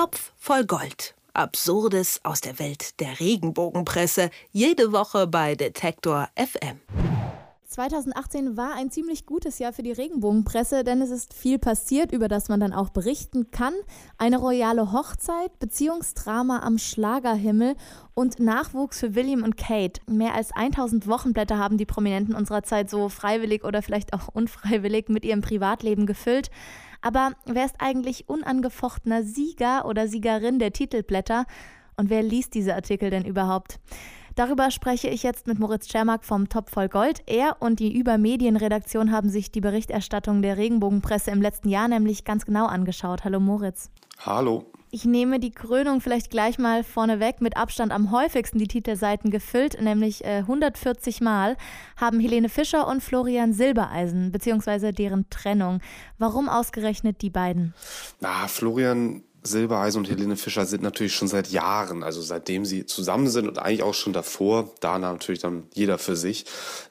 Topf voll Gold. Absurdes aus der Welt der Regenbogenpresse. Jede Woche bei Detektor FM. 2018 war ein ziemlich gutes Jahr für die Regenbogenpresse, denn es ist viel passiert, über das man dann auch berichten kann. Eine royale Hochzeit, Beziehungsdrama am Schlagerhimmel und Nachwuchs für William und Kate. Mehr als 1000 Wochenblätter haben die Prominenten unserer Zeit so freiwillig oder vielleicht auch unfreiwillig mit ihrem Privatleben gefüllt. Aber wer ist eigentlich unangefochtener Sieger oder Siegerin der Titelblätter? Und wer liest diese Artikel denn überhaupt? Darüber spreche ich jetzt mit Moritz Czermak vom Top voll Gold. Er und die Übermedienredaktion haben sich die Berichterstattung der Regenbogenpresse im letzten Jahr nämlich ganz genau angeschaut. Hallo Moritz. Hallo. Ich nehme die Krönung vielleicht gleich mal vorneweg. Mit Abstand am häufigsten die Titelseiten gefüllt, nämlich äh, 140 Mal, haben Helene Fischer und Florian Silbereisen, beziehungsweise deren Trennung. Warum ausgerechnet die beiden? Na, Florian Silbereisen und Helene Fischer sind natürlich schon seit Jahren, also seitdem sie zusammen sind und eigentlich auch schon davor, da natürlich dann jeder für sich,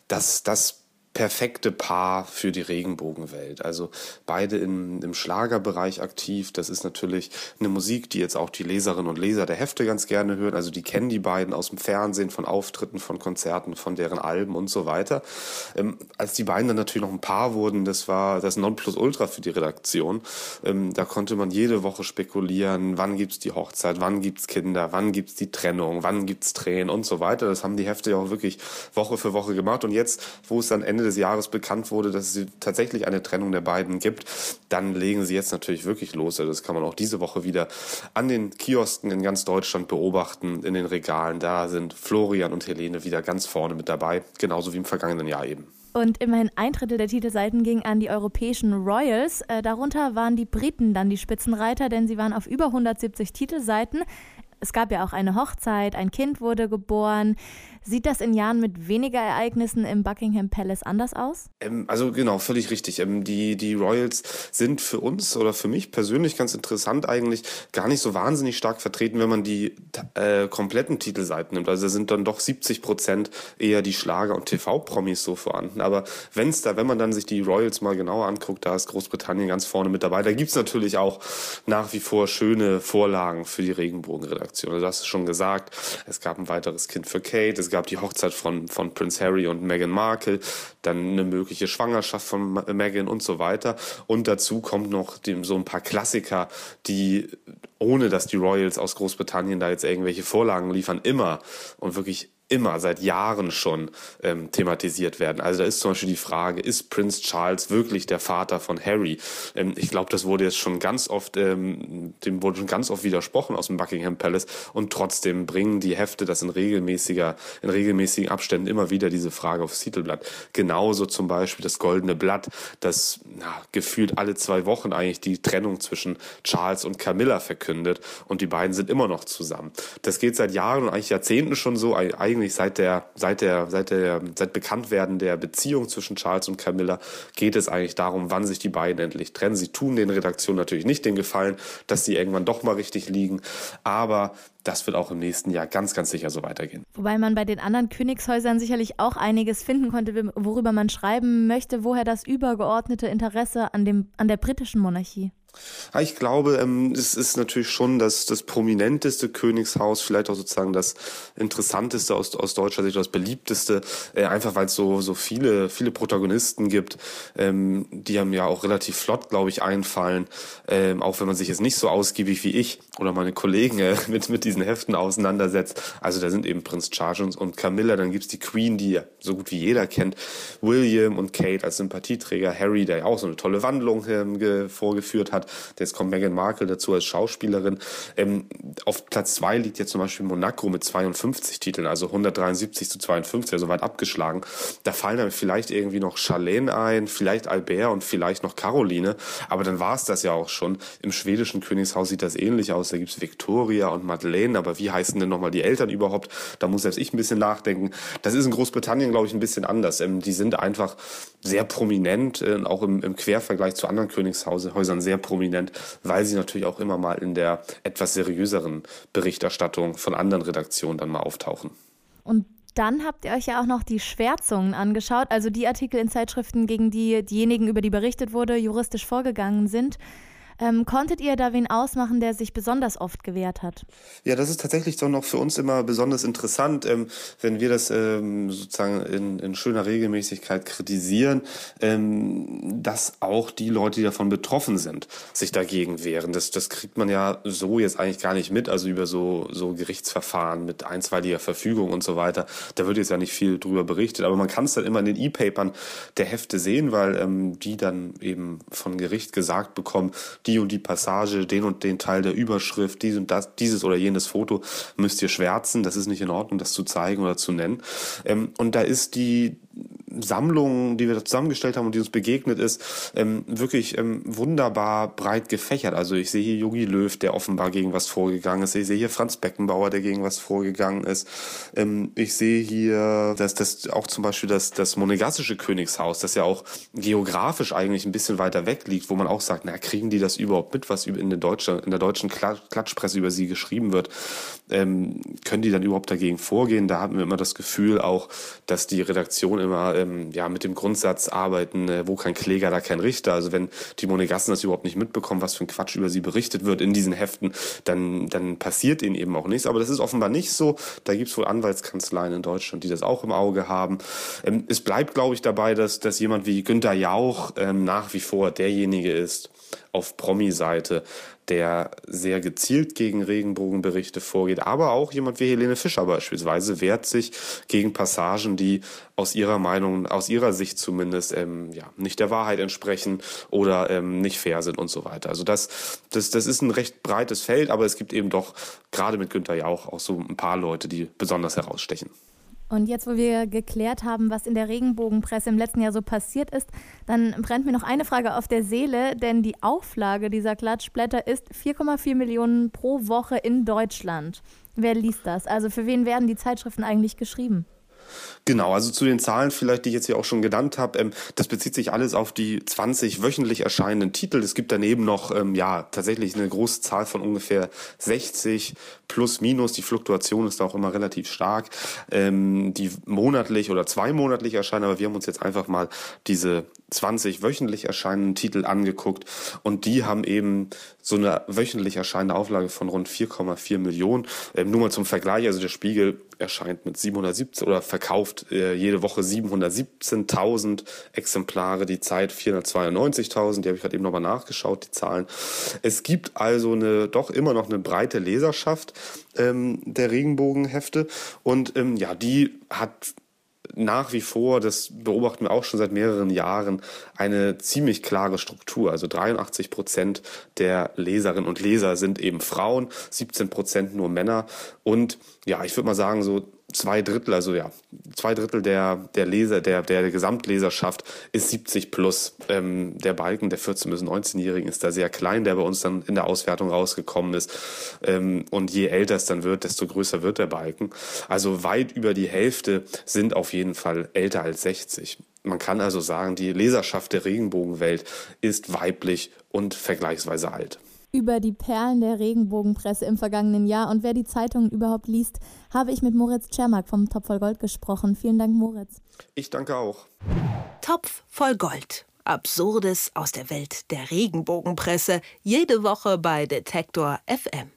dass das perfekte Paar für die Regenbogenwelt. Also beide in, im Schlagerbereich aktiv. Das ist natürlich eine Musik, die jetzt auch die Leserinnen und Leser der Hefte ganz gerne hören. Also die kennen die beiden aus dem Fernsehen, von Auftritten, von Konzerten, von deren Alben und so weiter. Ähm, als die beiden dann natürlich noch ein Paar wurden, das war das Nonplusultra für die Redaktion. Ähm, da konnte man jede Woche spekulieren, wann gibt's die Hochzeit, wann gibt's Kinder, wann gibt's die Trennung, wann gibt's Tränen und so weiter. Das haben die Hefte ja auch wirklich Woche für Woche gemacht. Und jetzt, wo es dann Ende des Jahres bekannt wurde, dass es tatsächlich eine Trennung der beiden gibt, dann legen sie jetzt natürlich wirklich los. Das kann man auch diese Woche wieder an den Kiosken in ganz Deutschland beobachten, in den Regalen. Da sind Florian und Helene wieder ganz vorne mit dabei, genauso wie im vergangenen Jahr eben. Und immerhin ein Drittel der Titelseiten ging an die europäischen Royals. Äh, darunter waren die Briten dann die Spitzenreiter, denn sie waren auf über 170 Titelseiten. Es gab ja auch eine Hochzeit, ein Kind wurde geboren. Sieht das in Jahren mit weniger Ereignissen im Buckingham Palace anders aus? Ähm, also genau, völlig richtig. Ähm, die, die Royals sind für uns oder für mich persönlich ganz interessant eigentlich gar nicht so wahnsinnig stark vertreten, wenn man die äh, kompletten Titelseiten nimmt. Also da sind dann doch 70 Prozent eher die Schlager- und TV-Promis so vorhanden. Aber wenn es da, wenn man dann sich die Royals mal genauer anguckt, da ist Großbritannien ganz vorne mit dabei. Da gibt's natürlich auch nach wie vor schöne Vorlagen für die Regenbogenredaktion. Also das ist schon gesagt. Es gab ein weiteres Kind für Kate. Es es gab die Hochzeit von, von Prince Harry und Meghan Markle, dann eine mögliche Schwangerschaft von Meghan und so weiter. Und dazu kommt noch dem, so ein paar Klassiker, die ohne dass die Royals aus Großbritannien da jetzt irgendwelche Vorlagen liefern, immer und wirklich immer seit Jahren schon ähm, thematisiert werden. Also da ist zum Beispiel die Frage, ist Prince Charles wirklich der Vater von Harry? Ähm, ich glaube, das wurde jetzt schon ganz oft, ähm, dem wurde schon ganz oft widersprochen aus dem Buckingham Palace und trotzdem bringen die Hefte das in regelmäßiger, in regelmäßigen Abständen immer wieder diese Frage aufs Titelblatt. Genauso zum Beispiel das Goldene Blatt, das na, gefühlt alle zwei Wochen eigentlich die Trennung zwischen Charles und Camilla verkündet und die beiden sind immer noch zusammen. Das geht seit Jahren und eigentlich Jahrzehnten schon so. Eigentlich eigentlich seit der, seit der, seit der, seit Bekanntwerden der Beziehung zwischen Charles und Camilla geht es eigentlich darum, wann sich die beiden endlich trennen. Sie tun den Redaktionen natürlich nicht den Gefallen, dass sie irgendwann doch mal richtig liegen, aber das wird auch im nächsten Jahr ganz, ganz sicher so weitergehen. Wobei man bei den anderen Königshäusern sicherlich auch einiges finden konnte, worüber man schreiben möchte, woher das übergeordnete Interesse an, dem, an der britischen Monarchie. Ich glaube, ähm, es ist natürlich schon das, das prominenteste Königshaus, vielleicht auch sozusagen das interessanteste aus, aus deutscher Sicht, das beliebteste, äh, einfach weil es so, so viele, viele Protagonisten gibt, ähm, die haben ja auch relativ flott, glaube ich, einfallen, ähm, auch wenn man sich jetzt nicht so ausgiebig wie ich oder meine Kollegen äh, mit, mit diesen Heften auseinandersetzt. Also da sind eben Prinz Charles und Camilla, dann gibt's die Queen, die so gut wie jeder kennt, William und Kate als Sympathieträger, Harry, der ja auch so eine tolle Wandlung vorgeführt hat, hat. Jetzt kommt Meghan Markle dazu als Schauspielerin. Ähm, auf Platz zwei liegt jetzt zum Beispiel Monaco mit 52 Titeln, also 173 zu 52, also weit abgeschlagen. Da fallen dann vielleicht irgendwie noch Charlene ein, vielleicht Albert und vielleicht noch Caroline. Aber dann war es das ja auch schon. Im schwedischen Königshaus sieht das ähnlich aus. Da gibt's Victoria und Madeleine. Aber wie heißen denn nochmal die Eltern überhaupt? Da muss selbst ich ein bisschen nachdenken. Das ist in Großbritannien, glaube ich, ein bisschen anders. Ähm, die sind einfach sehr prominent, äh, auch im, im Quervergleich zu anderen Königshäusern sehr prominent, weil sie natürlich auch immer mal in der etwas seriöseren Berichterstattung von anderen Redaktionen dann mal auftauchen. Und dann habt ihr euch ja auch noch die Schwärzungen angeschaut, also die Artikel in Zeitschriften, gegen die diejenigen, über die berichtet wurde, juristisch vorgegangen sind. Ähm, konntet ihr da wen ausmachen, der sich besonders oft gewehrt hat? Ja, das ist tatsächlich doch noch für uns immer besonders interessant, ähm, wenn wir das ähm, sozusagen in, in, schöner Regelmäßigkeit kritisieren, ähm, dass auch die Leute, die davon betroffen sind, sich dagegen wehren. Das, das kriegt man ja so jetzt eigentlich gar nicht mit, also über so, so Gerichtsverfahren mit einstweiliger Verfügung und so weiter. Da wird jetzt ja nicht viel drüber berichtet, aber man kann es dann immer in den E-Papern der Hefte sehen, weil ähm, die dann eben von Gericht gesagt bekommen, die und die Passage, den und den Teil der Überschrift, dies und das, dieses oder jenes Foto müsst ihr schwärzen. Das ist nicht in Ordnung, das zu zeigen oder zu nennen. Ähm, und da ist die Sammlung, die wir da zusammengestellt haben und die uns begegnet ist, ähm, wirklich ähm, wunderbar breit gefächert. Also ich sehe hier Yogi Löw, der offenbar gegen was vorgegangen ist. Ich sehe hier Franz Beckenbauer, der gegen was vorgegangen ist. Ähm, ich sehe hier, dass das auch zum Beispiel das, das monegassische Königshaus, das ja auch geografisch eigentlich ein bisschen weiter weg liegt, wo man auch sagt, na, kriegen die das überhaupt mit, was in der deutschen, in der deutschen Klatschpresse über sie geschrieben wird? Ähm, können die dann überhaupt dagegen vorgehen? Da haben wir immer das Gefühl auch, dass die Redaktion immer ähm, ja mit dem Grundsatz arbeiten, äh, wo kein Kläger, da kein Richter. Also wenn die Monegassen das überhaupt nicht mitbekommen, was für ein Quatsch über sie berichtet wird in diesen Heften, dann, dann passiert ihnen eben auch nichts. Aber das ist offenbar nicht so. Da gibt es wohl Anwaltskanzleien in Deutschland, die das auch im Auge haben. Ähm, es bleibt, glaube ich, dabei, dass, dass jemand wie Günter Jauch ähm, nach wie vor derjenige ist, auf Promi-Seite, der sehr gezielt gegen Regenbogenberichte vorgeht. Aber auch jemand wie Helene Fischer beispielsweise wehrt sich gegen Passagen, die aus ihrer Meinung, aus ihrer Sicht zumindest, ähm, ja, nicht der Wahrheit entsprechen oder ähm, nicht fair sind und so weiter. Also das, das, das ist ein recht breites Feld, aber es gibt eben doch gerade mit Günther Jauch auch so ein paar Leute, die besonders herausstechen. Und jetzt, wo wir geklärt haben, was in der Regenbogenpresse im letzten Jahr so passiert ist, dann brennt mir noch eine Frage auf der Seele, denn die Auflage dieser Klatschblätter ist 4,4 Millionen pro Woche in Deutschland. Wer liest das? Also für wen werden die Zeitschriften eigentlich geschrieben? Genau, also zu den Zahlen vielleicht, die ich jetzt hier auch schon genannt habe, ähm, das bezieht sich alles auf die 20 wöchentlich erscheinenden Titel. Es gibt daneben noch, ähm, ja, tatsächlich eine große Zahl von ungefähr 60 plus minus. Die Fluktuation ist da auch immer relativ stark, ähm, die monatlich oder zweimonatlich erscheinen. Aber wir haben uns jetzt einfach mal diese 20 wöchentlich erscheinenden Titel angeguckt und die haben eben so eine wöchentlich erscheinende Auflage von rund 4,4 Millionen. Ähm, nur mal zum Vergleich, also der Spiegel erscheint mit 717 oder verkauft äh, jede Woche 717.000 Exemplare, die Zeit 492.000, die habe ich gerade eben nochmal nachgeschaut, die Zahlen. Es gibt also eine doch immer noch eine breite Leserschaft ähm, der Regenbogenhefte und ähm, ja, die hat nach wie vor, das beobachten wir auch schon seit mehreren Jahren, eine ziemlich klare Struktur. Also 83 Prozent der Leserinnen und Leser sind eben Frauen, 17 Prozent nur Männer. Und ja, ich würde mal sagen, so zwei Drittel, also ja, zwei Drittel der, der Leser, der, der Gesamtleserschaft ist 70 plus. Ähm, der Balken der 14- bis 19-Jährigen ist da sehr klein, der bei uns dann in der Auswertung rausgekommen ist. Ähm, und je älter es dann wird, desto größer wird der Balken. Also weit über die Hälfte sind auf jeden Fall älter als 60. Man kann also sagen, die Leserschaft der Regenbogenwelt ist weiblich und vergleichsweise alt über die Perlen der Regenbogenpresse im vergangenen Jahr und wer die Zeitungen überhaupt liest, habe ich mit Moritz Czermak vom Topf voll Gold gesprochen. Vielen Dank, Moritz. Ich danke auch. Topf voll Gold. Absurdes aus der Welt der Regenbogenpresse. Jede Woche bei Detektor FM.